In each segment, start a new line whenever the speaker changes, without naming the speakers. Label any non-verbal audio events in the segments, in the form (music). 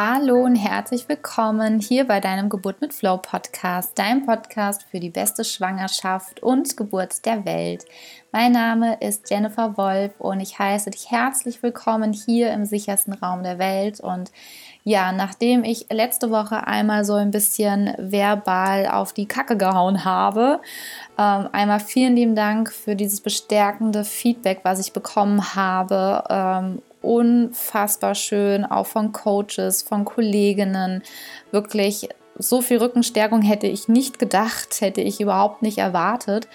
Hallo und herzlich willkommen hier bei deinem Geburt mit Flow Podcast, dein Podcast für die beste Schwangerschaft und Geburt der Welt. Mein Name ist Jennifer Wolf und ich heiße dich herzlich willkommen hier im sichersten Raum der Welt. Und ja, nachdem ich letzte Woche einmal so ein bisschen verbal auf die Kacke gehauen habe, ähm, einmal vielen lieben Dank für dieses bestärkende Feedback, was ich bekommen habe ähm, unfassbar schön, auch von Coaches, von Kolleginnen. Wirklich so viel Rückenstärkung hätte ich nicht gedacht, hätte ich überhaupt nicht erwartet.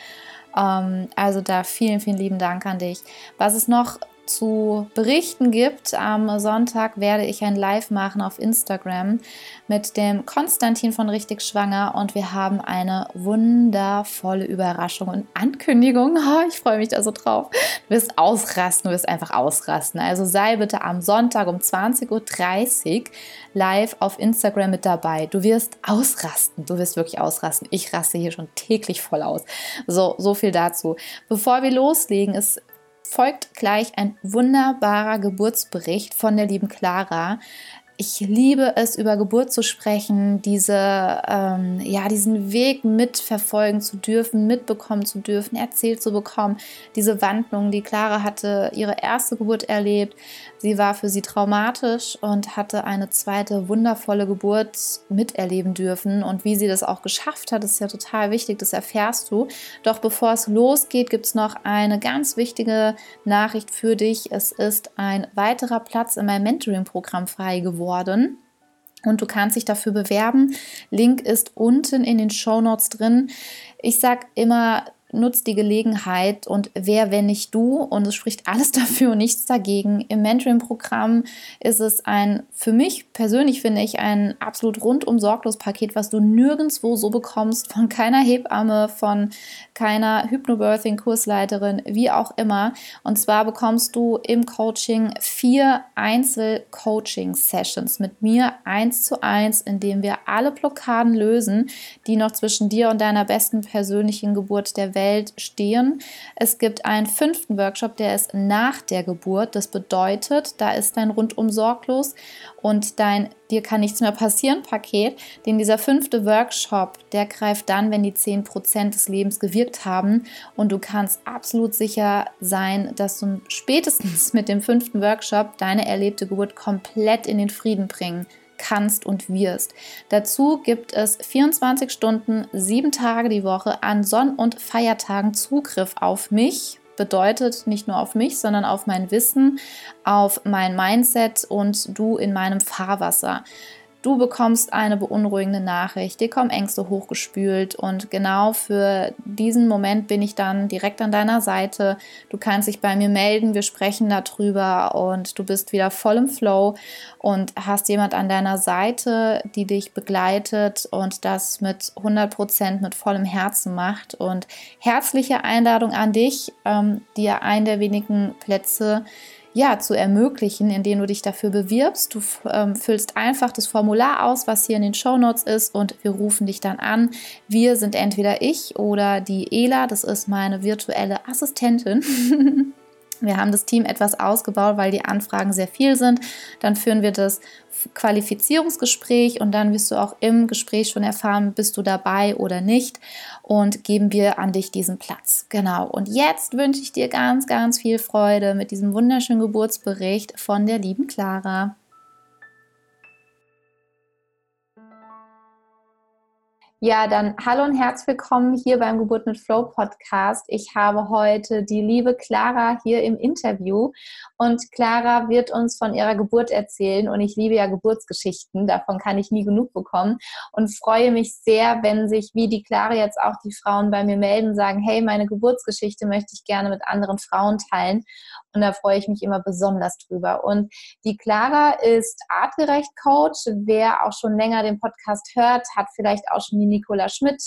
Ähm, also da vielen, vielen lieben Dank an dich. Was es noch zu berichten gibt. Am Sonntag werde ich ein Live machen auf Instagram mit dem Konstantin von Richtig Schwanger und wir haben eine wundervolle Überraschung und Ankündigung. (laughs) Ich freue mich da so drauf. Du wirst ausrasten, du wirst einfach ausrasten. Also sei bitte am Sonntag um 20.30 Uhr live auf Instagram mit dabei. Du wirst ausrasten. Du wirst wirklich ausrasten. Ich raste hier schon täglich voll aus. So, so viel dazu. Bevor wir loslegen, ist folgt gleich ein wunderbarer Geburtsbericht von der lieben Clara. Ich liebe es, über Geburt zu sprechen, diese, ähm, ja, diesen Weg mitverfolgen zu dürfen, mitbekommen zu dürfen, erzählt zu bekommen. Diese Wandlung, die Clara hatte ihre erste Geburt erlebt. Sie war für sie traumatisch und hatte eine zweite wundervolle Geburt miterleben dürfen. Und wie sie das auch geschafft hat, ist ja total wichtig, das erfährst du. Doch bevor es losgeht, gibt es noch eine ganz wichtige Nachricht für dich. Es ist ein weiterer Platz in meinem Mentoring-Programm frei geworden. Und du kannst dich dafür bewerben. Link ist unten in den Show Notes drin. Ich sage immer, nutzt die Gelegenheit und wer, wenn nicht du? Und es spricht alles (laughs) dafür und nichts dagegen. Im Mentoring-Programm ist es ein, für mich persönlich finde ich, ein absolut rundum sorglos Paket, was du nirgendwo so bekommst, von keiner Hebamme, von keiner Hypnobirthing-Kursleiterin, wie auch immer. Und zwar bekommst du im Coaching vier Einzel-Coaching-Sessions mit mir eins zu eins, in dem wir alle Blockaden lösen, die noch zwischen dir und deiner besten persönlichen Geburt der Welt Welt stehen. Es gibt einen fünften Workshop, der ist nach der Geburt. Das bedeutet, da ist dein rundum sorglos und dein dir kann nichts mehr passieren Paket. Denn dieser fünfte Workshop, der greift dann, wenn die 10% des Lebens gewirkt haben. Und du kannst absolut sicher sein, dass du spätestens mit dem fünften Workshop deine erlebte Geburt komplett in den Frieden bringen kannst und wirst. Dazu gibt es 24 Stunden, sieben Tage die Woche an Sonn- und Feiertagen Zugriff auf mich. Bedeutet nicht nur auf mich, sondern auf mein Wissen, auf mein Mindset und du in meinem Fahrwasser. Du bekommst eine beunruhigende Nachricht, dir kommen Ängste hochgespült und genau für diesen Moment bin ich dann direkt an deiner Seite. Du kannst dich bei mir melden, wir sprechen darüber und du bist wieder voll im Flow und hast jemand an deiner Seite, die dich begleitet und das mit 100 Prozent mit vollem Herzen macht. Und herzliche Einladung an dich, ähm, dir einen der wenigen Plätze ja, zu ermöglichen, indem du dich dafür bewirbst. Du ähm, füllst einfach das Formular aus, was hier in den Show Notes ist und wir rufen dich dann an. Wir sind entweder ich oder die Ela, das ist meine virtuelle Assistentin. (laughs) Wir haben das Team etwas ausgebaut, weil die Anfragen sehr viel sind. Dann führen wir das Qualifizierungsgespräch und dann wirst du auch im Gespräch schon erfahren, bist du dabei oder nicht und geben wir an dich diesen Platz. Genau. Und jetzt wünsche ich dir ganz, ganz viel Freude mit diesem wunderschönen Geburtsbericht von der lieben Clara. Ja, dann hallo und herzlich willkommen hier beim Geburt mit Flow Podcast. Ich habe heute die liebe Clara hier im Interview und Clara wird uns von ihrer Geburt erzählen und ich liebe ja Geburtsgeschichten, davon kann ich nie genug bekommen und freue mich sehr, wenn sich wie die Clara jetzt auch die Frauen bei mir melden, und sagen, hey, meine Geburtsgeschichte möchte ich gerne mit anderen Frauen teilen und da freue ich mich immer besonders drüber. Und die Clara ist artgerecht Coach. Wer auch schon länger den Podcast hört, hat vielleicht auch schon die Nicola Schmidt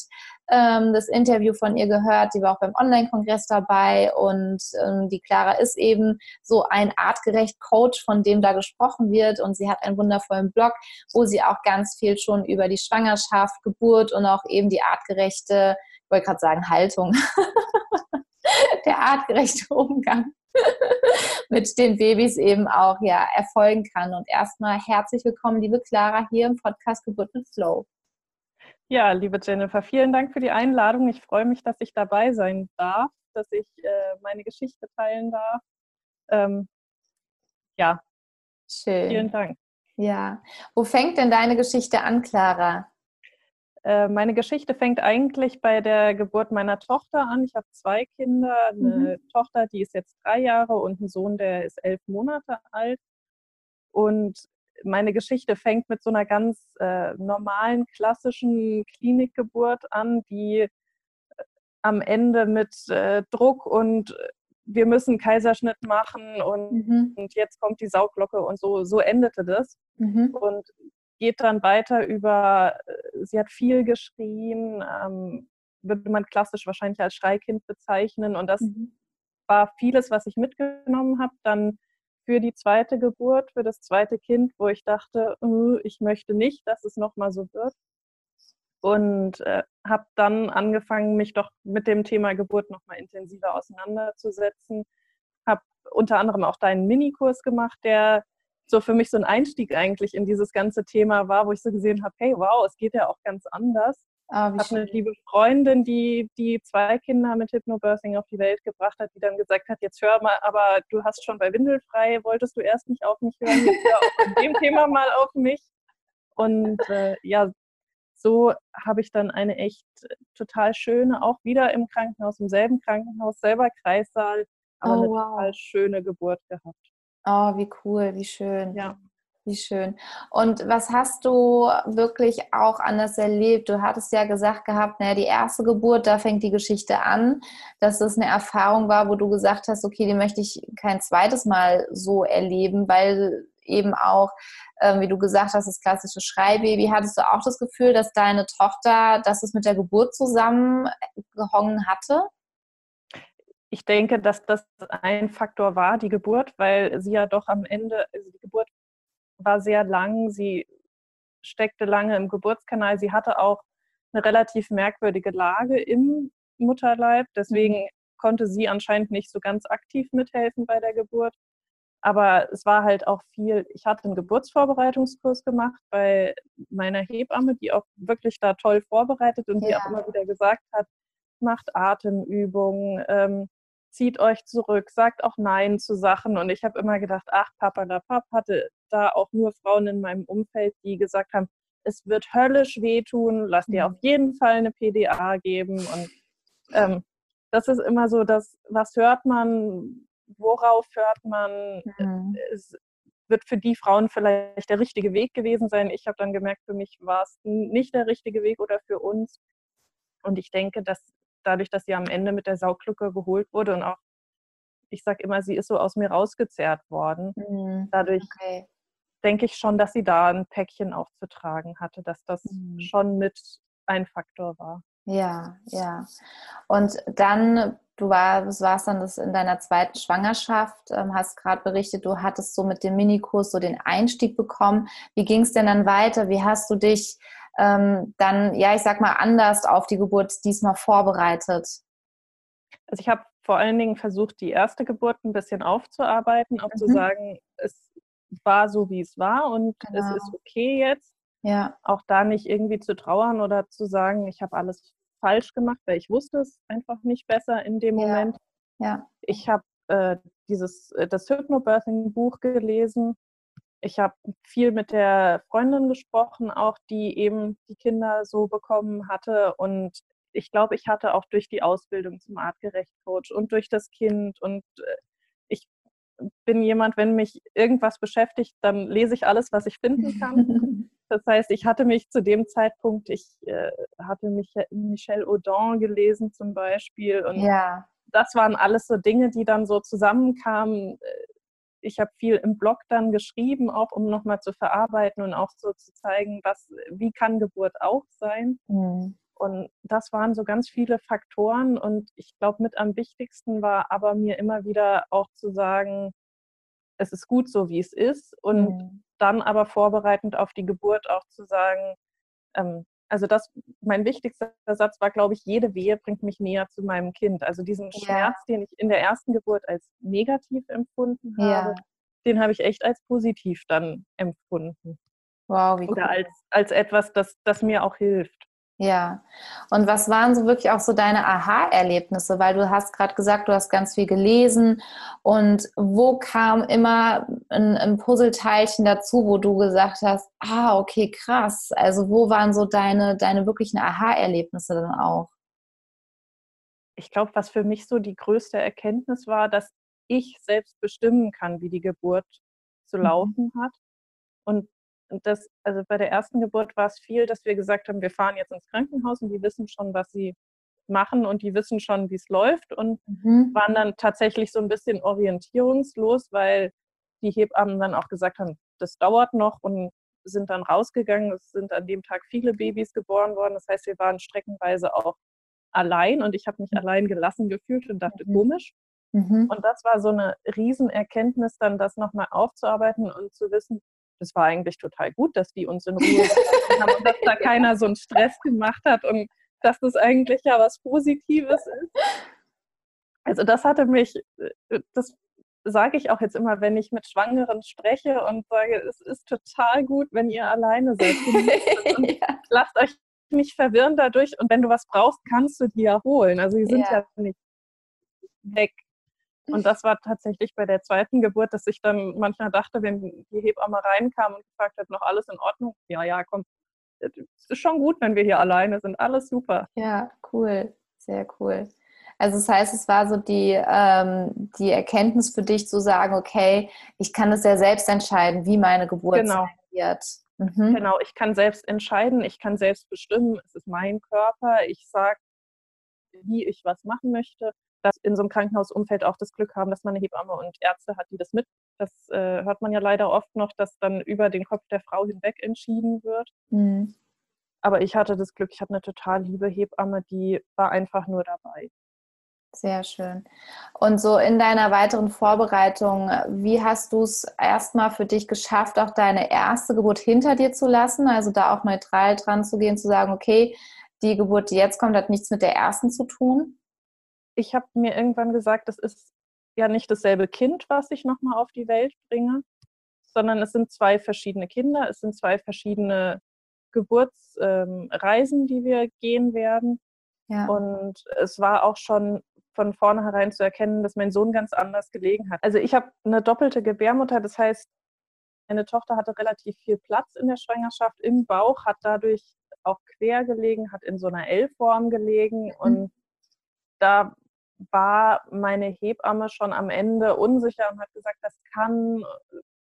ähm, das Interview von ihr gehört. Sie war auch beim Online-Kongress dabei und ähm, die Clara ist eben so ein artgerecht Coach, von dem da gesprochen wird und sie hat einen wundervollen Blog, wo sie auch ganz viel schon über die Schwangerschaft, Geburt und auch eben die artgerechte, ich wollte gerade sagen Haltung, (laughs) der artgerechte Umgang (laughs) mit den Babys eben auch ja erfolgen kann. Und erstmal herzlich willkommen, liebe Clara, hier im Podcast Geburt mit Flow.
Ja, liebe Jennifer, vielen Dank für die Einladung. Ich freue mich, dass ich dabei sein darf, dass ich äh, meine Geschichte teilen darf. Ähm, ja,
schön.
Vielen Dank.
Ja, wo fängt denn deine Geschichte an, Clara?
Äh, meine Geschichte fängt eigentlich bei der Geburt meiner Tochter an. Ich habe zwei Kinder, eine mhm. Tochter, die ist jetzt drei Jahre und einen Sohn, der ist elf Monate alt. Und meine Geschichte fängt mit so einer ganz äh, normalen, klassischen Klinikgeburt an, die äh, am Ende mit äh, Druck und äh, wir müssen Kaiserschnitt machen und, mhm. und, jetzt kommt die Sauglocke und so, so endete das. Mhm. Und geht dann weiter über, äh, sie hat viel geschrien, ähm, würde man klassisch wahrscheinlich als Schreikind bezeichnen. Und das mhm. war vieles, was ich mitgenommen habe, dann für die zweite Geburt, für das zweite Kind, wo ich dachte, uh, ich möchte nicht, dass es nochmal so wird. Und äh, habe dann angefangen, mich doch mit dem Thema Geburt nochmal intensiver auseinanderzusetzen. Habe unter anderem auch deinen Minikurs gemacht, der so für mich so ein Einstieg eigentlich in dieses ganze Thema war, wo ich so gesehen habe, hey, wow, es geht ja auch ganz anders. Ah, ich habe eine liebe Freundin, die die zwei Kinder mit Hypnobirthing auf die Welt gebracht hat, die dann gesagt hat, jetzt hör mal, aber du hast schon bei Windelfrei, wolltest du erst nicht auf mich hören, jetzt hör auch dem (laughs) Thema mal auf mich. Und äh, ja, so habe ich dann eine echt total schöne, auch wieder im Krankenhaus, im selben Krankenhaus, selber Kreissaal, aber oh, eine wow. total schöne Geburt gehabt.
Oh, wie cool, wie schön. Ja. Wie schön. Und was hast du wirklich auch anders erlebt? Du hattest ja gesagt gehabt, naja, die erste Geburt, da fängt die Geschichte an, dass es eine Erfahrung war, wo du gesagt hast, okay, die möchte ich kein zweites Mal so erleben, weil eben auch, ähm, wie du gesagt hast, das klassische Schreibaby. Hattest du auch das Gefühl, dass deine Tochter, dass es mit der Geburt zusammengehangen hatte?
ich denke, dass das ein Faktor war, die Geburt, weil sie ja doch am Ende, also die Geburt war sehr lang, sie steckte lange im Geburtskanal, sie hatte auch eine relativ merkwürdige Lage im Mutterleib, deswegen mhm. konnte sie anscheinend nicht so ganz aktiv mithelfen bei der Geburt. Aber es war halt auch viel, ich hatte einen Geburtsvorbereitungskurs gemacht bei meiner Hebamme, die auch wirklich da toll vorbereitet und ja. die auch immer wieder gesagt hat, macht Atemübungen, ähm, zieht euch zurück, sagt auch Nein zu Sachen. Und ich habe immer gedacht, ach, Papa, da Pap hatte da auch nur Frauen in meinem Umfeld, die gesagt haben, es wird höllisch wehtun, lass dir auf mhm. jeden Fall eine PDA geben. Und ähm, das ist immer so, dass, was hört man, worauf hört man? Mhm. Es wird für die Frauen vielleicht der richtige Weg gewesen sein. Ich habe dann gemerkt, für mich war es nicht der richtige Weg oder für uns. Und ich denke, dass dadurch, dass sie am Ende mit der Sauglucke geholt wurde und auch, ich sage immer, sie ist so aus mir rausgezerrt worden. Mhm. Dadurch okay. Denke ich schon, dass sie da ein Päckchen auch zu tragen hatte, dass das mhm. schon mit ein Faktor war.
Ja, ja. Und dann, du warst, warst dann das in deiner zweiten Schwangerschaft, ähm, hast gerade berichtet, du hattest so mit dem Minikurs so den Einstieg bekommen. Wie ging es denn dann weiter? Wie hast du dich ähm, dann, ja, ich sag mal, anders auf die Geburt diesmal vorbereitet?
Also ich habe vor allen Dingen versucht, die erste Geburt ein bisschen aufzuarbeiten, auch mhm. zu sagen, es war so, wie es war und genau. es ist okay jetzt. Ja. Auch da nicht irgendwie zu trauern oder zu sagen, ich habe alles falsch gemacht, weil ich wusste es einfach nicht besser in dem ja. Moment. Ja. Ich habe äh, dieses äh, das Hypnobirthing Buch gelesen ich habe viel mit der Freundin gesprochen, auch die eben die Kinder so bekommen hatte. Und ich glaube, ich hatte auch durch die Ausbildung zum Artgerecht-Coach und durch das Kind und äh, bin jemand, wenn mich irgendwas beschäftigt, dann lese ich alles, was ich finden kann. (laughs) Das heißt, ich hatte mich zu dem Zeitpunkt, ich äh, hatte mich Michel Audin gelesen zum Beispiel und ja. das waren alles so Dinge, die dann so zusammenkamen. Äh, ich habe viel im Blog dann geschrieben, auch um nochmal zu verarbeiten und auch so zu zeigen, was, wie kann Geburt auch sein. Mhm. Und das waren so ganz viele Faktoren. Und ich glaube, mit am wichtigsten war aber mir immer wieder auch zu sagen, es ist gut so, wie es ist. Und mhm. dann aber vorbereitend auf die Geburt auch zu sagen, ähm, also das, mein wichtigster Satz war, glaube ich, jede Wehe bringt mich näher zu meinem Kind. Also diesen ja. Schmerz, den ich in der ersten Geburt als negativ empfunden habe, ja. den habe ich echt als positiv dann empfunden. Wow, wie Oder cool. als, als etwas, das, das mir auch hilft.
Ja, und was waren so wirklich auch so deine Aha-Erlebnisse? Weil du hast gerade gesagt, du hast ganz viel gelesen und wo kam immer ein, ein Puzzleteilchen dazu, wo du gesagt hast, ah, okay, krass. Also wo waren so deine, deine wirklichen Aha-Erlebnisse dann auch?
Ich glaube, was für mich so die größte Erkenntnis war, dass ich selbst bestimmen kann, wie die Geburt zu mhm. laufen hat. Und das, also bei der ersten Geburt war es viel, dass wir gesagt haben, wir fahren jetzt ins Krankenhaus und die wissen schon, was sie machen und die wissen schon, wie es läuft und mhm. waren dann tatsächlich so ein bisschen orientierungslos, weil die Hebammen dann auch gesagt haben, das dauert noch und sind dann rausgegangen. Es sind an dem Tag viele Babys geboren worden. Das heißt, wir waren streckenweise auch allein und ich habe mich mhm. allein gelassen gefühlt und dachte, mhm. komisch. Mhm. Und das war so eine Riesenerkenntnis, dann das nochmal aufzuarbeiten und zu wissen, das war eigentlich total gut, dass die uns in Ruhe haben und dass da (laughs) keiner so einen Stress gemacht hat und dass das eigentlich ja was Positives ist. Also das hatte mich, äh, das sage ich auch jetzt immer, wenn ich mit Schwangeren spreche und sage, es ist total gut, wenn ihr alleine seid. (laughs) ja. Lasst euch nicht verwirren dadurch und wenn du was brauchst, kannst du die ja holen. Also die sind ja, ja nicht weg. Und das war tatsächlich bei der zweiten Geburt, dass ich dann manchmal dachte, wenn die Hebamme reinkam und gefragt hat, noch alles in Ordnung? Ja, ja, komm, es ist schon gut, wenn wir hier alleine sind. Alles super.
Ja, cool. Sehr cool. Also das heißt, es war so die, ähm, die Erkenntnis für dich zu sagen, okay, ich kann es ja selbst entscheiden, wie meine Geburt genau. wird.
Mhm. Genau, ich kann selbst entscheiden, ich kann selbst bestimmen, es ist mein Körper, ich sage, wie ich was machen möchte dass in so einem Krankenhausumfeld auch das Glück haben, dass man eine Hebamme und Ärzte hat, die das mit. Das äh, hört man ja leider oft noch, dass dann über den Kopf der Frau hinweg entschieden wird. Mhm. Aber ich hatte das Glück, ich hatte eine total liebe Hebamme, die war einfach nur dabei.
Sehr schön. Und so in deiner weiteren Vorbereitung, wie hast du es erstmal für dich geschafft, auch deine erste Geburt hinter dir zu lassen? Also da auch neutral dran zu gehen, zu sagen, okay, die Geburt, die jetzt kommt, hat nichts mit der ersten zu tun?
Ich habe mir irgendwann gesagt, das ist ja nicht dasselbe Kind, was ich nochmal auf die Welt bringe, sondern es sind zwei verschiedene Kinder, es sind zwei verschiedene Geburtsreisen, ähm, die wir gehen werden. Ja. Und es war auch schon von vornherein zu erkennen, dass mein Sohn ganz anders gelegen hat. Also ich habe eine doppelte Gebärmutter, das heißt, meine Tochter hatte relativ viel Platz in der Schwangerschaft im Bauch, hat dadurch auch quer gelegen, hat in so einer L-Form gelegen mhm. und da war meine Hebamme schon am Ende unsicher und hat gesagt, das kann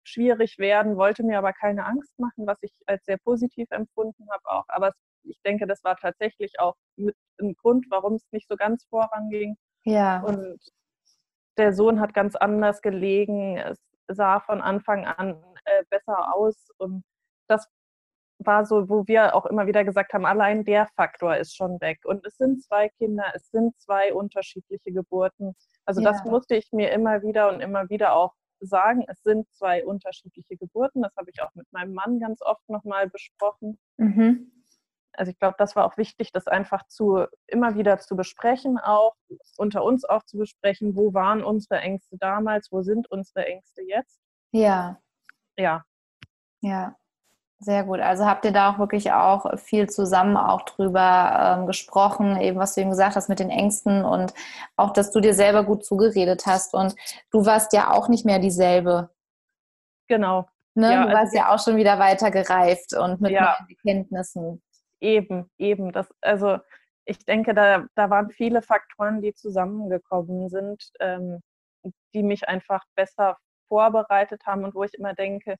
schwierig werden, wollte mir aber keine Angst machen, was ich als sehr positiv empfunden habe auch. Aber ich denke, das war tatsächlich auch mit ein Grund, warum es nicht so ganz voranging. Ja. Und der Sohn hat ganz anders gelegen. Es sah von Anfang an äh, besser aus und das war so, wo wir auch immer wieder gesagt haben, allein der Faktor ist schon weg. Und es sind zwei Kinder, es sind zwei unterschiedliche Geburten. Also ja. das musste ich mir immer wieder und immer wieder auch sagen, es sind zwei unterschiedliche Geburten. Das habe ich auch mit meinem Mann ganz oft nochmal besprochen. Mhm. Also ich glaube, das war auch wichtig, das einfach zu immer wieder zu besprechen, auch unter uns auch zu besprechen, wo waren unsere Ängste damals, wo sind unsere Ängste jetzt.
Ja.
Ja.
Ja. Sehr gut. Also habt ihr da auch wirklich auch viel zusammen auch drüber ähm, gesprochen, eben was du eben gesagt hast mit den Ängsten und auch, dass du dir selber gut zugeredet hast und du warst ja auch nicht mehr dieselbe.
Genau.
Ne? Ja, du warst also ja auch schon wieder weiter gereift und mit ja, neuen Erkenntnissen.
Eben, eben. Das, also ich denke, da, da waren viele Faktoren, die zusammengekommen sind, ähm, die mich einfach besser vorbereitet haben und wo ich immer denke,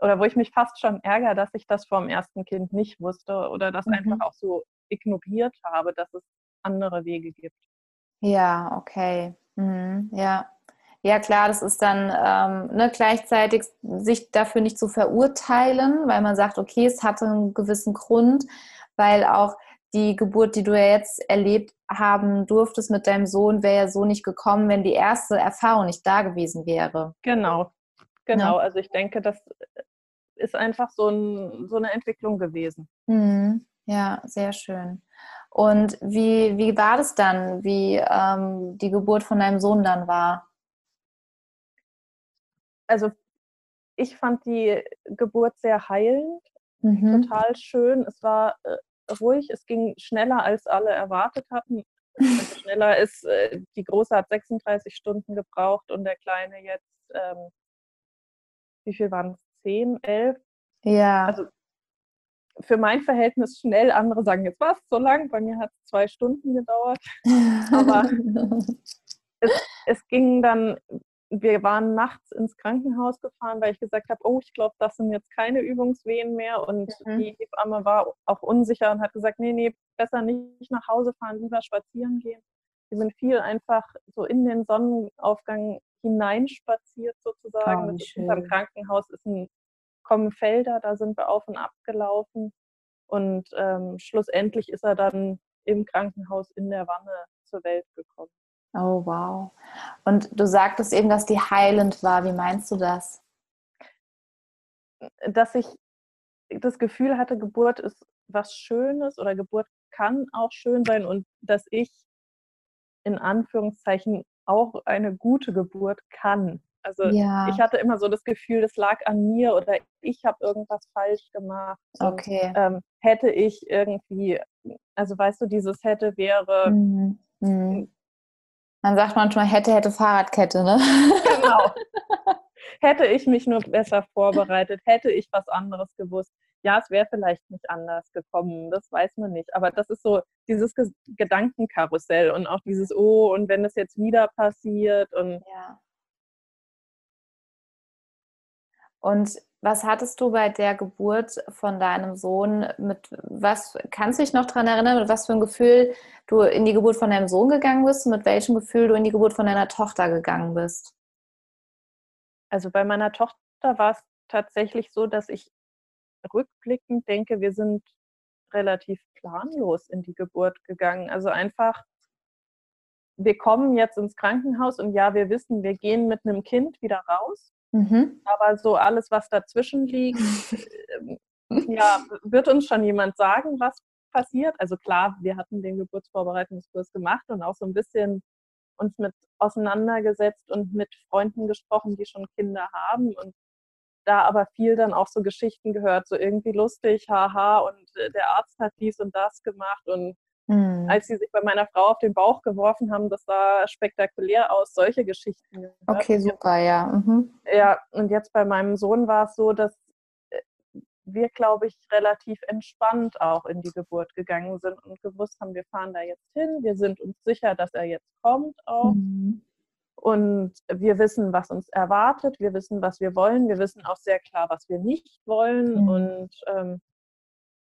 oder wo ich mich fast schon ärgere, dass ich das vom ersten Kind nicht wusste oder das mhm. einfach auch so ignoriert habe, dass es andere Wege gibt.
Ja, okay. Mhm. Ja. Ja, klar, das ist dann ähm, ne, gleichzeitig sich dafür nicht zu verurteilen, weil man sagt, okay, es hatte einen gewissen Grund, weil auch die Geburt, die du ja jetzt erlebt haben durftest mit deinem Sohn, wäre ja so nicht gekommen, wenn die erste Erfahrung nicht da gewesen wäre.
Genau, Genau, ja. also ich denke, das ist einfach so, ein, so eine Entwicklung gewesen.
Mhm. Ja, sehr schön. Und wie, wie war das dann, wie ähm, die Geburt von deinem Sohn dann war?
Also ich fand die Geburt sehr heilend, mhm. total schön. Es war äh, ruhig, es ging schneller, als alle erwartet hatten. Also schneller ist, äh, die Große hat 36 Stunden gebraucht und der Kleine jetzt, ähm, wie viel waren es? 10, 11?
Ja.
Also für mein Verhältnis schnell. Andere sagen, jetzt war es so lang. Bei mir hat es zwei Stunden gedauert. Aber (laughs) es, es ging dann wir waren nachts ins Krankenhaus gefahren, weil ich gesagt habe, oh, ich glaube, das sind jetzt keine Übungswehen mehr. Und mhm. die Hebamme war auch unsicher und hat gesagt, nee, nee, besser nicht nach Hause fahren, lieber spazieren gehen. Wir sind viel einfach so in den Sonnenaufgang hineinspaziert sozusagen.
Oh,
das ist hinterm Krankenhaus ist ein, kommen Felder, da sind wir auf und ab gelaufen. Und ähm, schlussendlich ist er dann im Krankenhaus in der Wanne zur Welt gekommen.
Oh, wow. Und du sagtest eben, dass die heilend war. Wie meinst du das?
Dass ich das Gefühl hatte, Geburt ist was Schönes oder Geburt kann auch schön sein und dass ich in Anführungszeichen auch eine gute Geburt kann. Also ja. ich hatte immer so das Gefühl, das lag an mir oder ich habe irgendwas falsch gemacht.
Okay.
Und, ähm, hätte ich irgendwie, also weißt du, dieses hätte wäre, mhm.
Mhm. Man sagt manchmal, hätte, hätte Fahrradkette, ne?
Genau. (laughs) hätte ich mich nur besser vorbereitet, hätte ich was anderes gewusst. Ja, es wäre vielleicht nicht anders gekommen, das weiß man nicht. Aber das ist so dieses Gedankenkarussell und auch dieses, oh, und wenn es jetzt wieder passiert und.
Ja. Und was hattest du bei der Geburt von deinem Sohn mit was kannst du dich noch daran erinnern, mit was für ein Gefühl du in die Geburt von deinem Sohn gegangen bist und mit welchem Gefühl du in die Geburt von deiner Tochter gegangen bist?
Also bei meiner Tochter war es tatsächlich so, dass ich rückblickend denke, wir sind relativ planlos in die Geburt gegangen. Also einfach, wir kommen jetzt ins Krankenhaus und ja, wir wissen, wir gehen mit einem Kind wieder raus. Mhm. Aber so alles, was dazwischen liegt, (laughs) ja, wird uns schon jemand sagen, was passiert. Also klar, wir hatten den Geburtsvorbereitungskurs gemacht und auch so ein bisschen uns mit auseinandergesetzt und mit Freunden gesprochen, die schon Kinder haben und da aber viel dann auch so Geschichten gehört, so irgendwie lustig, haha, und äh, der Arzt hat dies und das gemacht und Mhm. Als sie sich bei meiner Frau auf den Bauch geworfen haben, das sah spektakulär aus, solche Geschichten.
Gehört. Okay, super, ja. Mhm.
Ja, und jetzt bei meinem Sohn war es so, dass äh, wir, glaube ich, relativ entspannt auch in die Geburt gegangen sind und gewusst haben, wir fahren da jetzt hin, wir sind uns sicher, dass er jetzt kommt auch. Mhm. Und wir wissen, was uns erwartet, wir wissen, was wir wollen, wir wissen auch sehr klar, was wir nicht wollen. Mhm. Und ähm,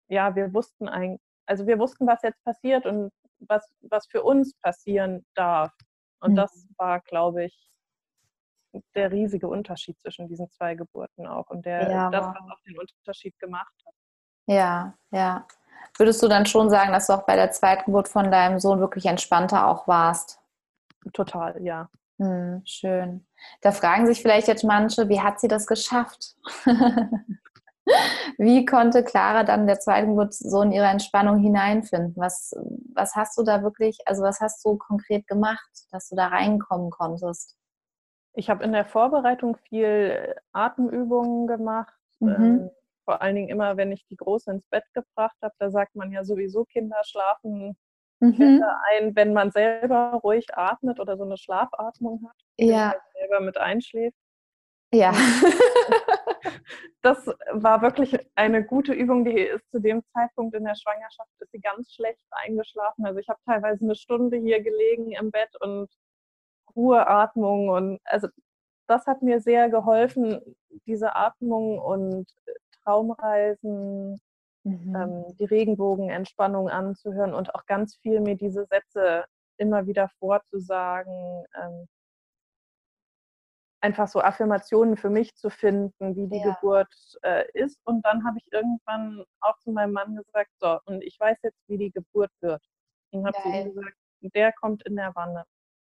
ja, wir wussten eigentlich, also wir wussten, was jetzt passiert und was, was für uns passieren darf. Und mhm. das war, glaube ich, der riesige Unterschied zwischen diesen zwei Geburten auch und der, ja, das, was auch den Unterschied gemacht hat.
Ja, ja. Würdest du dann schon sagen, dass du auch bei der zweiten Geburt von deinem Sohn wirklich entspannter auch warst?
Total, ja.
Hm, schön. Da fragen sich vielleicht jetzt manche, wie hat sie das geschafft? (laughs) Wie konnte Clara dann der zweiten Geburt so in ihre Entspannung hineinfinden? Was, was hast du da wirklich, also was hast du konkret gemacht, dass du da reinkommen konntest?
Ich habe in der Vorbereitung viel Atemübungen gemacht. Mhm. Ähm, vor allen Dingen immer, wenn ich die Große ins Bett gebracht habe, da sagt man ja sowieso, Kinder schlafen mhm. ein, wenn man selber ruhig atmet oder so eine Schlafatmung hat,
ja.
Halt selber mit einschläft.
Ja. (laughs)
das war wirklich eine gute Übung. Die ist zu dem Zeitpunkt in der Schwangerschaft ist sie ganz schlecht eingeschlafen. Also ich habe teilweise eine Stunde hier gelegen im Bett und Ruheatmung und also das hat mir sehr geholfen, diese Atmung und Traumreisen, mhm. ähm, die Regenbogenentspannung anzuhören und auch ganz viel mir diese Sätze immer wieder vorzusagen. Ähm, einfach so Affirmationen für mich zu finden, wie die ja. Geburt äh, ist. Und dann habe ich irgendwann auch zu meinem Mann gesagt, so, und ich weiß jetzt, wie die Geburt wird. Und habe zu ihm gesagt, der kommt in der Wanne.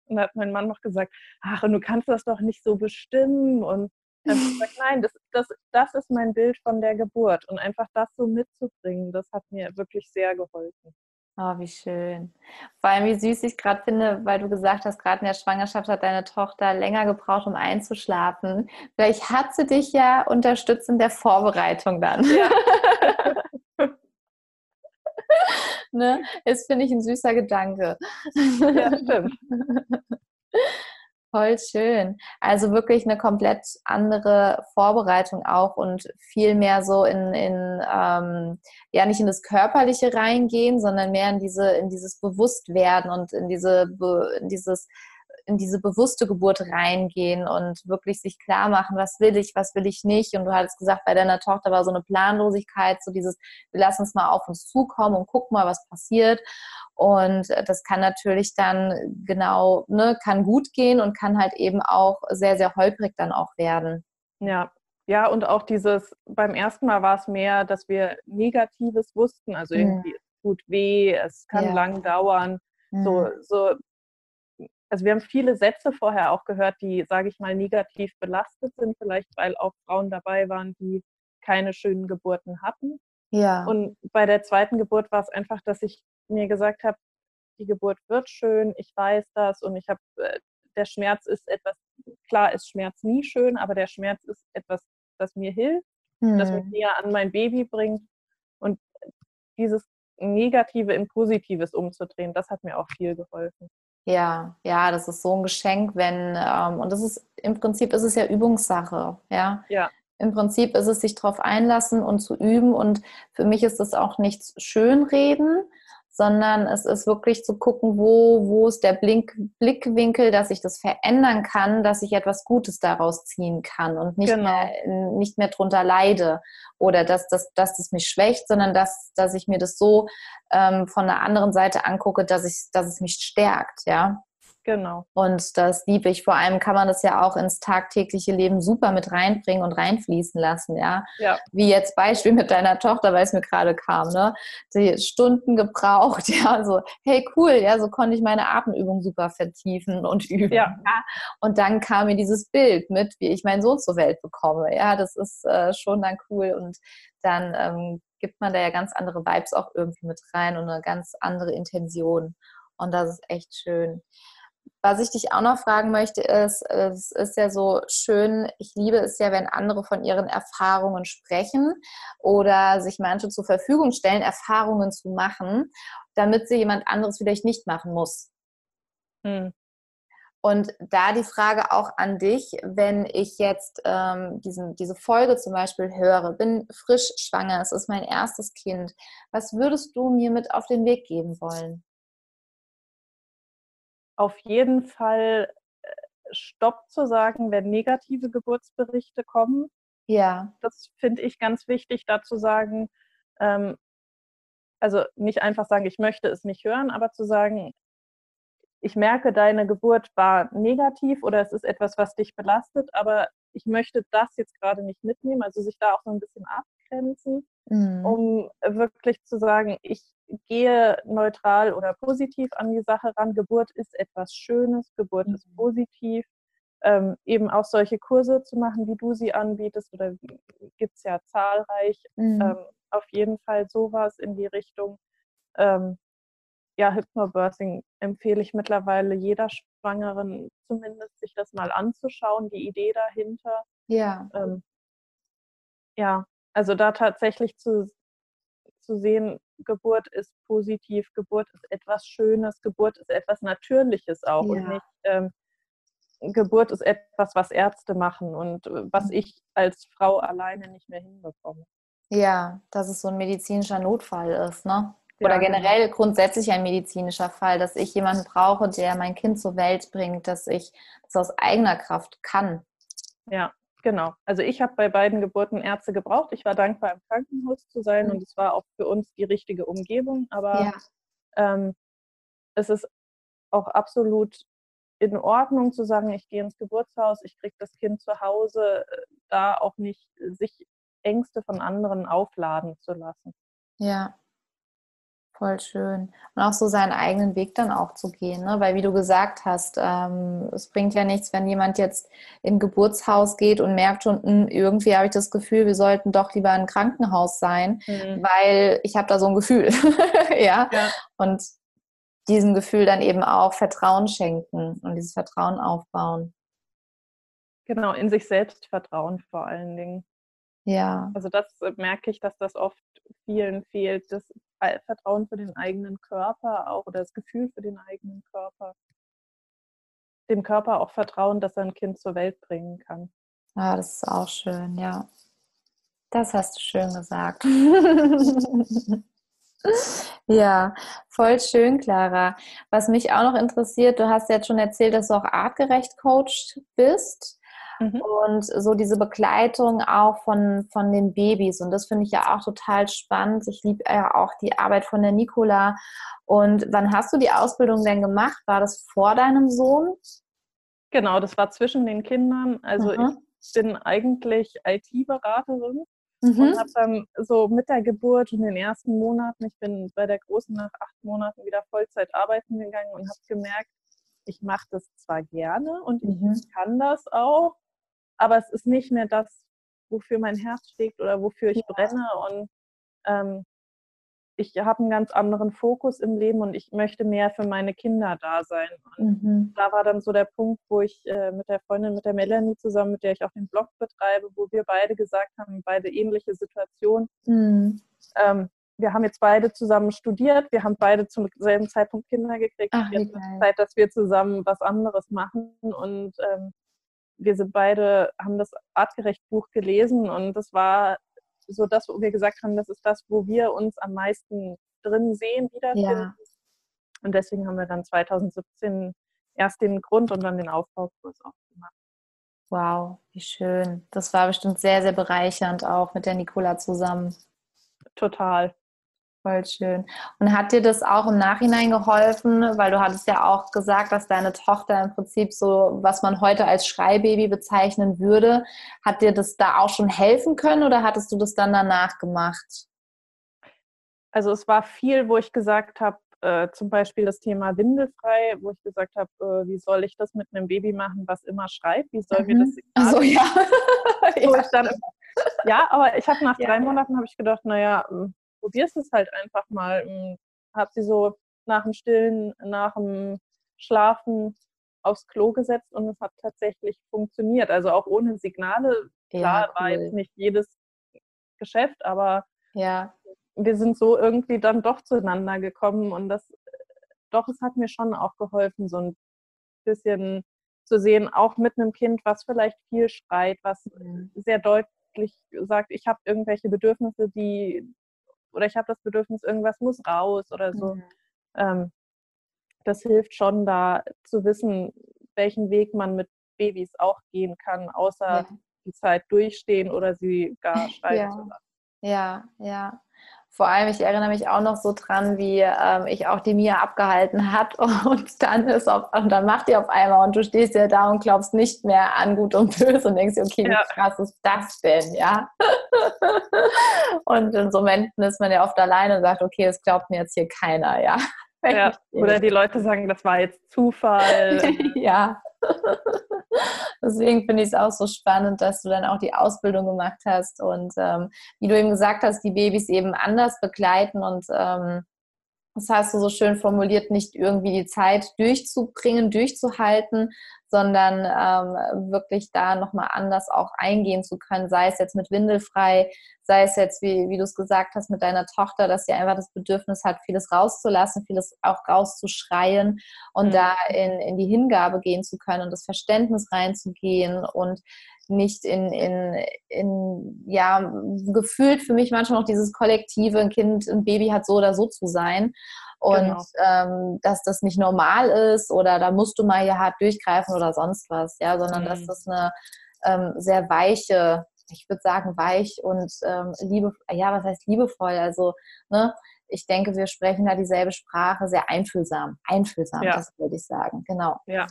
Und da hat mein Mann noch gesagt, ach, und du kannst das doch nicht so bestimmen. Und gesagt, nein, das, das, das ist mein Bild von der Geburt. Und einfach das so mitzubringen, das hat mir wirklich sehr geholfen.
Oh, wie schön. Vor allem, wie süß ich gerade finde, weil du gesagt hast, gerade in der Schwangerschaft hat deine Tochter länger gebraucht, um einzuschlafen. Vielleicht hat sie dich ja unterstützt in der Vorbereitung dann. Ja. (laughs) ne? Das finde ich ein süßer Gedanke. Ja, stimmt. (laughs) Voll schön. Also wirklich eine komplett andere Vorbereitung auch und viel mehr so in, in ähm, ja nicht in das Körperliche reingehen, sondern mehr in diese, in dieses Bewusstwerden und in diese in dieses in diese bewusste Geburt reingehen und wirklich sich klar machen, was will ich, was will ich nicht. Und du hattest gesagt, bei deiner Tochter war so eine Planlosigkeit, so dieses, wir lassen uns mal auf uns zukommen und gucken mal, was passiert. Und das kann natürlich dann genau, ne, kann gut gehen und kann halt eben auch sehr, sehr holprig dann auch werden.
Ja, ja, und auch dieses, beim ersten Mal war es mehr, dass wir Negatives wussten, also mhm. irgendwie, es tut weh, es kann ja. lang dauern. Mhm. So, so also wir haben viele Sätze vorher auch gehört, die, sage ich mal, negativ belastet sind, vielleicht weil auch Frauen dabei waren, die keine schönen Geburten hatten. Ja. Und bei der zweiten Geburt war es einfach, dass ich mir gesagt habe, die Geburt wird schön, ich weiß das und ich habe, äh, der Schmerz ist etwas, klar ist Schmerz nie schön, aber der Schmerz ist etwas, das mir hilft, hm. das mich hm. näher an mein Baby bringt. Und dieses Negative in Positives umzudrehen, das hat mir auch viel geholfen.
Ja, ja, das ist so ein Geschenk, wenn, ähm, und das ist im Prinzip ist es ja Übungssache, ja. Ja. Im Prinzip ist es sich darauf einlassen und zu üben. Und für mich ist das auch nichts Schönreden, sondern es ist wirklich zu gucken, wo, wo ist der Blink, Blickwinkel, dass ich das verändern kann, dass ich etwas Gutes daraus ziehen kann und nicht, genau. mehr, nicht mehr drunter leide oder dass, dass, dass das mich schwächt, sondern dass, dass ich mir das so ähm, von der anderen Seite angucke, dass, ich, dass es mich stärkt, ja. Genau. Und das liebe ich. Vor allem kann man das ja auch ins tagtägliche Leben super mit reinbringen und reinfließen lassen, ja. ja. Wie jetzt Beispiel mit deiner Tochter, weil es mir gerade kam, ne? Die Stunden gebraucht, (laughs) ja, so, hey cool, ja, so konnte ich meine Atemübung super vertiefen und üben. Ja. ja? Und dann kam mir dieses Bild mit, wie ich meinen Sohn zur Welt bekomme. Ja, das ist äh, schon dann cool und dann ähm, gibt man da ja ganz andere Vibes auch irgendwie mit rein und eine ganz andere Intention. Und das ist echt schön. Was ich dich auch noch fragen möchte, ist, es ist ja so schön, ich liebe es ja, wenn andere von ihren Erfahrungen sprechen oder sich manche zur Verfügung stellen, Erfahrungen zu machen, damit sie jemand anderes vielleicht nicht machen muss. Hm. Und da die Frage auch an dich, wenn ich jetzt ähm, diesen, diese Folge zum Beispiel höre, bin frisch schwanger, es ist mein erstes Kind, was würdest du mir mit auf den Weg geben wollen?
Auf jeden Fall äh, Stopp zu sagen, wenn negative Geburtsberichte kommen. Ja. Das finde ich ganz wichtig, da zu sagen, ähm, also nicht einfach sagen, ich möchte es nicht hören, aber zu sagen, ich merke, deine Geburt war negativ oder es ist etwas, was dich belastet, aber ich möchte das jetzt gerade nicht mitnehmen, also sich da auch so ein bisschen abgrenzen, mhm. um wirklich zu sagen, ich gehe neutral oder positiv an die Sache ran. Geburt ist etwas Schönes, Geburt mhm. ist positiv. Ähm, eben auch solche Kurse zu machen, wie du sie anbietest, oder gibt es ja zahlreich. Mhm. Ähm, auf jeden Fall sowas in die Richtung. Ähm, ja, Hypnobirthing empfehle ich mittlerweile jeder Schwangeren zumindest, sich das mal anzuschauen, die Idee dahinter. Ja. Ähm, ja, also da tatsächlich zu, zu sehen, Geburt ist positiv, Geburt ist etwas Schönes, Geburt ist etwas Natürliches auch ja. und nicht ähm, Geburt ist etwas, was Ärzte machen und äh, was mhm. ich als Frau alleine nicht mehr hinbekomme.
Ja, dass es so ein medizinischer Notfall ist, ne? Oder genau. generell grundsätzlich ein medizinischer Fall, dass ich jemanden brauche, der mein Kind zur Welt bringt, dass ich das aus eigener Kraft kann.
Ja, Genau. Also ich habe bei beiden Geburten Ärzte gebraucht. Ich war dankbar, im Krankenhaus zu sein mhm. und es war auch für uns die richtige Umgebung. Aber ja. ähm, es ist auch absolut in Ordnung zu sagen, ich gehe ins Geburtshaus, ich kriege das Kind zu Hause, äh, da auch nicht sich Ängste von anderen aufladen zu lassen.
Ja, Voll schön. Und auch so seinen eigenen Weg dann auch zu gehen, ne? weil wie du gesagt hast, ähm, es bringt ja nichts, wenn jemand jetzt in ein Geburtshaus geht und merkt schon, mh, hm, irgendwie habe ich das Gefühl, wir sollten doch lieber ein Krankenhaus sein, mhm. weil ich habe da so ein Gefühl. (laughs) ja? ja. Und diesem Gefühl dann eben auch Vertrauen schenken und dieses Vertrauen aufbauen.
Genau, in sich selbst Vertrauen vor allen Dingen.
Ja.
Also das äh, merke ich, dass das oft vielen fehlt, das Vertrauen für den eigenen Körper auch oder das Gefühl für den eigenen Körper. Dem Körper auch Vertrauen, dass er ein Kind zur Welt bringen kann.
Ja, das ist auch schön, ja. Das hast du schön gesagt. (laughs) ja, voll schön, Clara. Was mich auch noch interessiert, du hast jetzt schon erzählt, dass du auch artgerecht Coach bist. Mhm. Und so diese Begleitung auch von, von den Babys. Und das finde ich ja auch total spannend. Ich liebe ja auch die Arbeit von der Nicola. Und wann hast du die Ausbildung denn gemacht? War das vor deinem Sohn?
Genau, das war zwischen den Kindern. Also mhm. ich bin eigentlich IT-Beraterin mhm. und habe dann so mit der Geburt in den ersten Monaten, ich bin bei der Großen nach acht Monaten wieder Vollzeit arbeiten gegangen und habe gemerkt, ich mache das zwar gerne und mhm. ich kann das auch, aber es ist nicht mehr das, wofür mein Herz schlägt oder wofür ich ja. brenne. Und ähm, ich habe einen ganz anderen Fokus im Leben und ich möchte mehr für meine Kinder da sein. Und mhm. da war dann so der Punkt, wo ich äh, mit der Freundin, mit der Melanie zusammen, mit der ich auch den Blog betreibe, wo wir beide gesagt haben, beide ähnliche Situationen. Mhm. Ähm, wir haben jetzt beide zusammen studiert, wir haben beide zum selben Zeitpunkt Kinder gekriegt. Ach, jetzt ist Zeit, dass wir zusammen was anderes machen. Und ähm, wir sind beide, haben das artgerecht Buch gelesen und das war so das, wo wir gesagt haben, das ist das, wo wir uns am meisten drin sehen, wiederfinden. Ja. Und deswegen haben wir dann 2017 erst den Grund und dann den Aufbaukurs auch gemacht.
Wow, wie schön. Das war bestimmt sehr, sehr bereichernd auch mit der Nicola zusammen.
Total.
Voll schön. Und hat dir das auch im Nachhinein geholfen, weil du hattest ja auch gesagt, dass deine Tochter im Prinzip so, was man heute als Schreibaby bezeichnen würde, hat dir das da auch schon helfen können oder hattest du das dann danach gemacht?
Also es war viel, wo ich gesagt habe, äh, zum Beispiel das Thema Windelfrei, wo ich gesagt habe, äh, wie soll ich das mit einem Baby machen, was immer schreibt? Wie soll mhm. mir das
Signal? So, ja. (laughs)
ja. Dann, ja, aber ich habe nach ja, drei Monaten habe ich gedacht, naja, hm, probierst es halt einfach mal. Hm, hab sie so nach dem Stillen, nach dem Schlafen aufs Klo gesetzt und es hat tatsächlich funktioniert. Also auch ohne Signale. Klar, ja, cool. war jetzt nicht jedes Geschäft, aber
ja.
wir sind so irgendwie dann doch zueinander gekommen und das, doch, es hat mir schon auch geholfen, so ein bisschen zu sehen, auch mit einem Kind, was vielleicht viel schreit, was mhm. sehr deutlich sagt, ich habe irgendwelche Bedürfnisse, die oder ich habe das Bedürfnis, irgendwas muss raus oder so. Mhm. Ähm, das hilft schon da zu wissen, welchen Weg man mit Babys auch gehen kann, außer ja. die Zeit durchstehen oder sie gar (laughs) schreien
ja.
zu lassen.
Ja, ja. Vor allem, ich erinnere mich auch noch so dran, wie ähm, ich auch die Mia abgehalten hat (laughs) und dann ist auf, und dann macht die auf einmal und du stehst ja da und glaubst nicht mehr an Gut und Böse und denkst dir, okay, wie ja. krass ist das denn, ja? (laughs) und in so Momenten ist man ja oft alleine und sagt, okay, das glaubt mir jetzt hier keiner, ja.
Ja. Oder die Leute sagen, das war jetzt Zufall. (laughs)
ja. Deswegen finde ich es auch so spannend, dass du dann auch die Ausbildung gemacht hast und ähm, wie du eben gesagt hast, die Babys eben anders begleiten und ähm, das hast du so schön formuliert, nicht irgendwie die Zeit durchzubringen, durchzuhalten, sondern ähm, wirklich da nochmal anders auch eingehen zu können, sei es jetzt mit Windelfrei, sei es jetzt, wie, wie du es gesagt hast, mit deiner Tochter, dass sie einfach das Bedürfnis hat, vieles rauszulassen, vieles auch rauszuschreien und mhm. da in, in die Hingabe gehen zu können und das Verständnis reinzugehen und nicht in, in, in, ja, gefühlt für mich manchmal noch dieses kollektive, ein Kind, ein Baby hat so oder so zu sein. Und genau. ähm, dass das nicht normal ist oder da musst du mal hier hart durchgreifen oder sonst was, ja, sondern mhm. dass das eine ähm, sehr weiche, ich würde sagen weich und ähm, liebe, ja, was heißt liebevoll? Also, ne, ich denke, wir sprechen da dieselbe Sprache, sehr einfühlsam. Einfühlsam, ja. das würde ich sagen, genau.
Ja.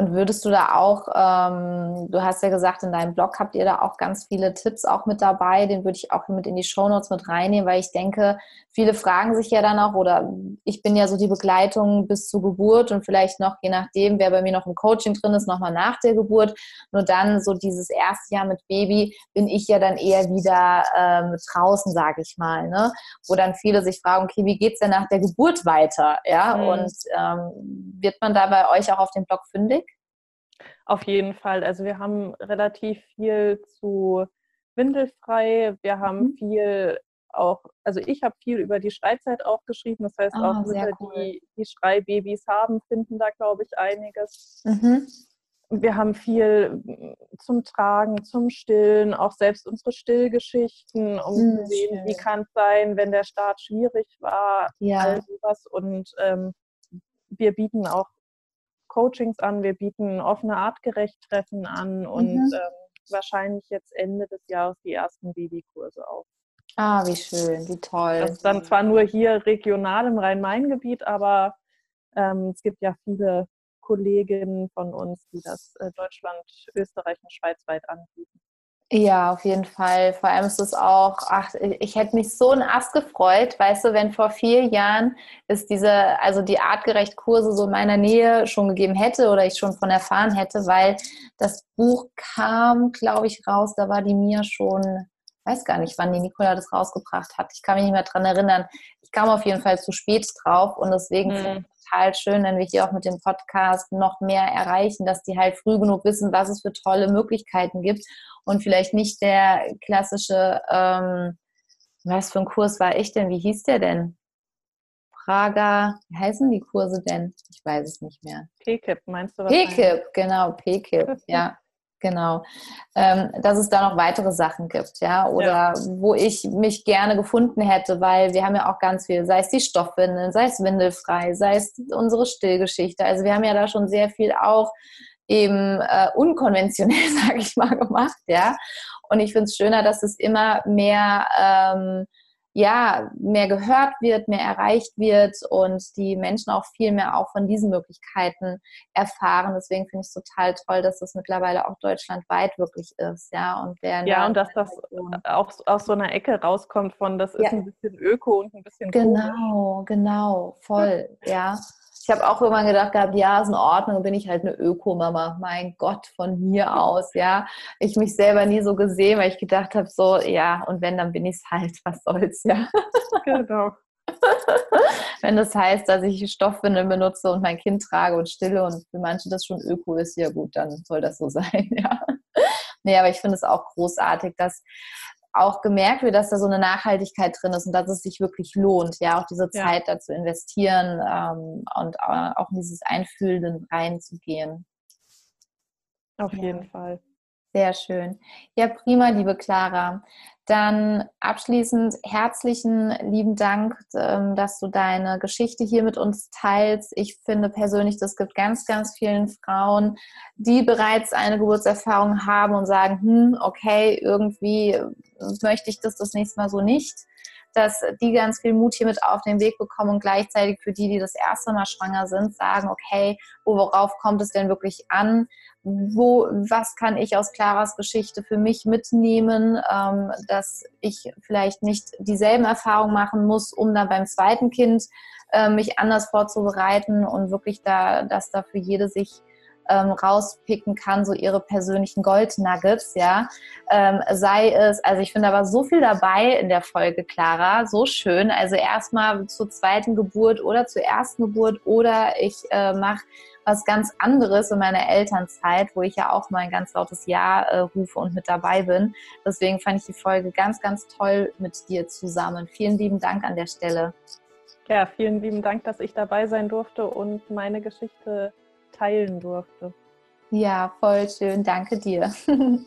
Und würdest du da auch, ähm, du hast ja gesagt, in deinem Blog habt ihr da auch ganz viele Tipps auch mit dabei, den würde ich auch mit in die Shownotes mit reinnehmen, weil ich denke, viele fragen sich ja dann auch, oder ich bin ja so die Begleitung bis zur Geburt und vielleicht noch, je nachdem, wer bei mir noch im Coaching drin ist, nochmal nach der Geburt. Nur dann so dieses erste Jahr mit Baby bin ich ja dann eher wieder ähm, draußen, sage ich mal, ne? wo dann viele sich fragen, okay, wie geht es denn nach der Geburt weiter? Ja, mhm. und ähm, wird man da bei euch auch auf dem Blog fündig?
Auf jeden Fall. Also wir haben relativ viel zu Windelfrei. Wir haben mhm. viel auch, also ich habe viel über die Schreizeit auch geschrieben. Das heißt, oh, auch Mütter, cool. die, die Schreibabys haben, finden da, glaube ich, einiges. Mhm. Wir haben viel zum Tragen, zum Stillen, auch selbst unsere Stillgeschichten, um mhm, zu sehen, schön. wie kann es sein, wenn der Start schwierig war, ja. all sowas. Und ähm, wir bieten auch Coachings an, wir bieten offene Artgerecht-Treffen an und mhm. ähm, wahrscheinlich jetzt Ende des Jahres die ersten Babykurse auch.
Ah, wie schön, wie toll.
Das ist dann zwar nur hier regional im Rhein-Main-Gebiet, aber ähm, es gibt ja viele Kolleginnen von uns, die das äh, Deutschland, Österreich und schweizweit anbieten.
Ja, auf jeden Fall. Vor allem ist es auch, ach, ich hätte mich so ein Ass gefreut, weißt du, wenn vor vier Jahren es diese, also die artgerecht Kurse so in meiner Nähe schon gegeben hätte oder ich schon von erfahren hätte, weil das Buch kam, glaube ich, raus, da war die Mia schon, weiß gar nicht, wann die Nicola das rausgebracht hat. Ich kann mich nicht mehr dran erinnern. Ich kam auf jeden Fall zu spät drauf und deswegen mhm total schön, wenn wir hier auch mit dem Podcast noch mehr erreichen, dass die halt früh genug wissen, was es für tolle Möglichkeiten gibt und vielleicht nicht der klassische, ähm, was für ein Kurs war ich denn? Wie hieß der denn? Prager, wie heißen die Kurse denn? Ich weiß es nicht mehr.
PKIP, meinst du
was? PKIP, genau, PKIP, ja. (laughs) Genau. Ähm, dass es da noch weitere Sachen gibt, ja, oder ja. wo ich mich gerne gefunden hätte, weil wir haben ja auch ganz viel, sei es die Stoffwindeln, sei es windelfrei, sei es unsere Stillgeschichte. Also wir haben ja da schon sehr viel auch eben äh, unkonventionell, (laughs) sage ich mal, gemacht, ja. Und ich finde es schöner, dass es immer mehr ähm, ja, mehr gehört wird, mehr erreicht wird und die Menschen auch viel mehr auch von diesen Möglichkeiten erfahren. Deswegen finde ich es total toll, dass das mittlerweile auch deutschlandweit wirklich ist, ja. Und
ja, und dass das auch aus so einer Ecke rauskommt von, das ist ja. ein bisschen Öko und ein bisschen
Genau, komisch. genau, voll, ja. Ich habe auch immer gedacht gehabt, ja, ist in Ordnung, bin ich halt eine Öko-Mama. Mein Gott, von mir aus, ja. Ich mich selber nie so gesehen, weil ich gedacht habe, so, ja, und wenn, dann bin ich es halt, was soll's, ja. Genau. (laughs) wenn das heißt, dass ich Stoffwindeln benutze und mein Kind trage und stille und für manche das schon Öko ist, ja gut, dann soll das so (laughs) sein, ja. Nee, aber ich finde es auch großartig, dass auch gemerkt wird, dass da so eine Nachhaltigkeit drin ist und dass es sich wirklich lohnt, ja, auch diese Zeit ja. dazu investieren ähm, und auch in dieses Einfühlen reinzugehen.
Auf jeden Fall.
Sehr schön. Ja, prima, liebe Clara. Dann abschließend herzlichen lieben Dank, ähm, dass du deine Geschichte hier mit uns teilst. Ich finde persönlich, das gibt ganz, ganz vielen Frauen, die bereits eine Geburtserfahrung haben und sagen, hm, okay, irgendwie möchte ich das das nächste Mal so nicht dass die ganz viel Mut hier mit auf den Weg bekommen und gleichzeitig für die, die das erste Mal schwanger sind, sagen, okay, worauf kommt es denn wirklich an? Wo, was kann ich aus Claras Geschichte für mich mitnehmen, ähm, dass ich vielleicht nicht dieselben Erfahrungen machen muss, um dann beim zweiten Kind äh, mich anders vorzubereiten und wirklich da, dass da für jede sich ähm, rauspicken kann, so ihre persönlichen Goldnuggets, ja. Ähm, sei es, also ich finde aber so viel dabei in der Folge, Clara, so schön. Also erstmal zur zweiten Geburt oder zur ersten Geburt oder ich äh, mache was ganz anderes in meiner Elternzeit, wo ich ja auch mal ein ganz lautes Ja äh, rufe und mit dabei bin. Deswegen fand ich die Folge ganz, ganz toll mit dir zusammen. Vielen lieben Dank an der Stelle.
Ja, vielen lieben Dank, dass ich dabei sein durfte und meine Geschichte teilen durfte.
Ja, voll schön. Danke dir. (laughs)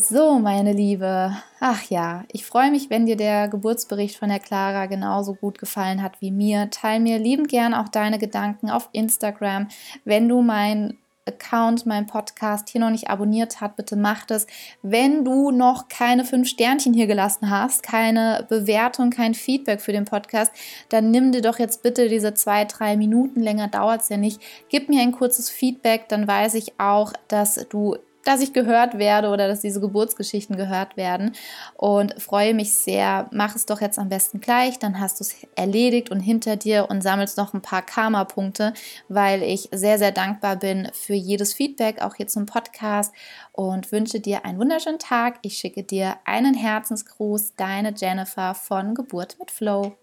So, meine Liebe. Ach ja, ich freue mich, wenn dir der Geburtsbericht von der Clara genauso gut gefallen hat wie mir. Teil mir liebend gern auch deine Gedanken auf Instagram. Wenn du mein Account, meinen Podcast hier noch nicht abonniert hat, bitte macht es. Wenn du noch keine fünf Sternchen hier gelassen hast, keine Bewertung, kein Feedback für den Podcast, dann nimm dir doch jetzt bitte diese zwei, drei Minuten, länger dauert es ja nicht. Gib mir ein kurzes Feedback, dann weiß ich auch, dass du dass ich gehört werde oder dass diese Geburtsgeschichten gehört werden und freue mich sehr. Mach es doch jetzt am besten gleich, dann hast du es erledigt und hinter dir und sammelst noch ein paar Karma-Punkte, weil ich sehr, sehr dankbar bin für jedes Feedback, auch hier zum Podcast und wünsche dir einen wunderschönen Tag. Ich schicke dir einen Herzensgruß, deine Jennifer von Geburt mit Flow.